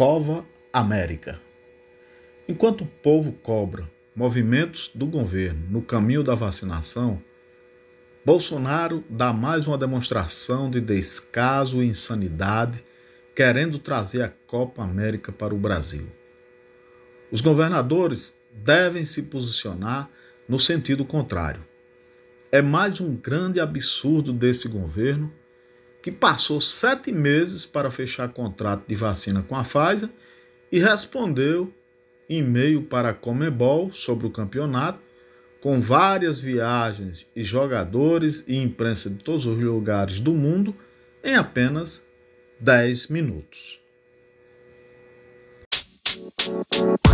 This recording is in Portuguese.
Cova América. Enquanto o povo cobra movimentos do governo no caminho da vacinação, Bolsonaro dá mais uma demonstração de descaso e insanidade, querendo trazer a Copa América para o Brasil. Os governadores devem se posicionar no sentido contrário. É mais um grande absurdo desse governo que passou sete meses para fechar contrato de vacina com a Pfizer e respondeu e-mail para a Comebol sobre o campeonato, com várias viagens e jogadores e imprensa de todos os lugares do mundo em apenas 10 minutos. Man. You.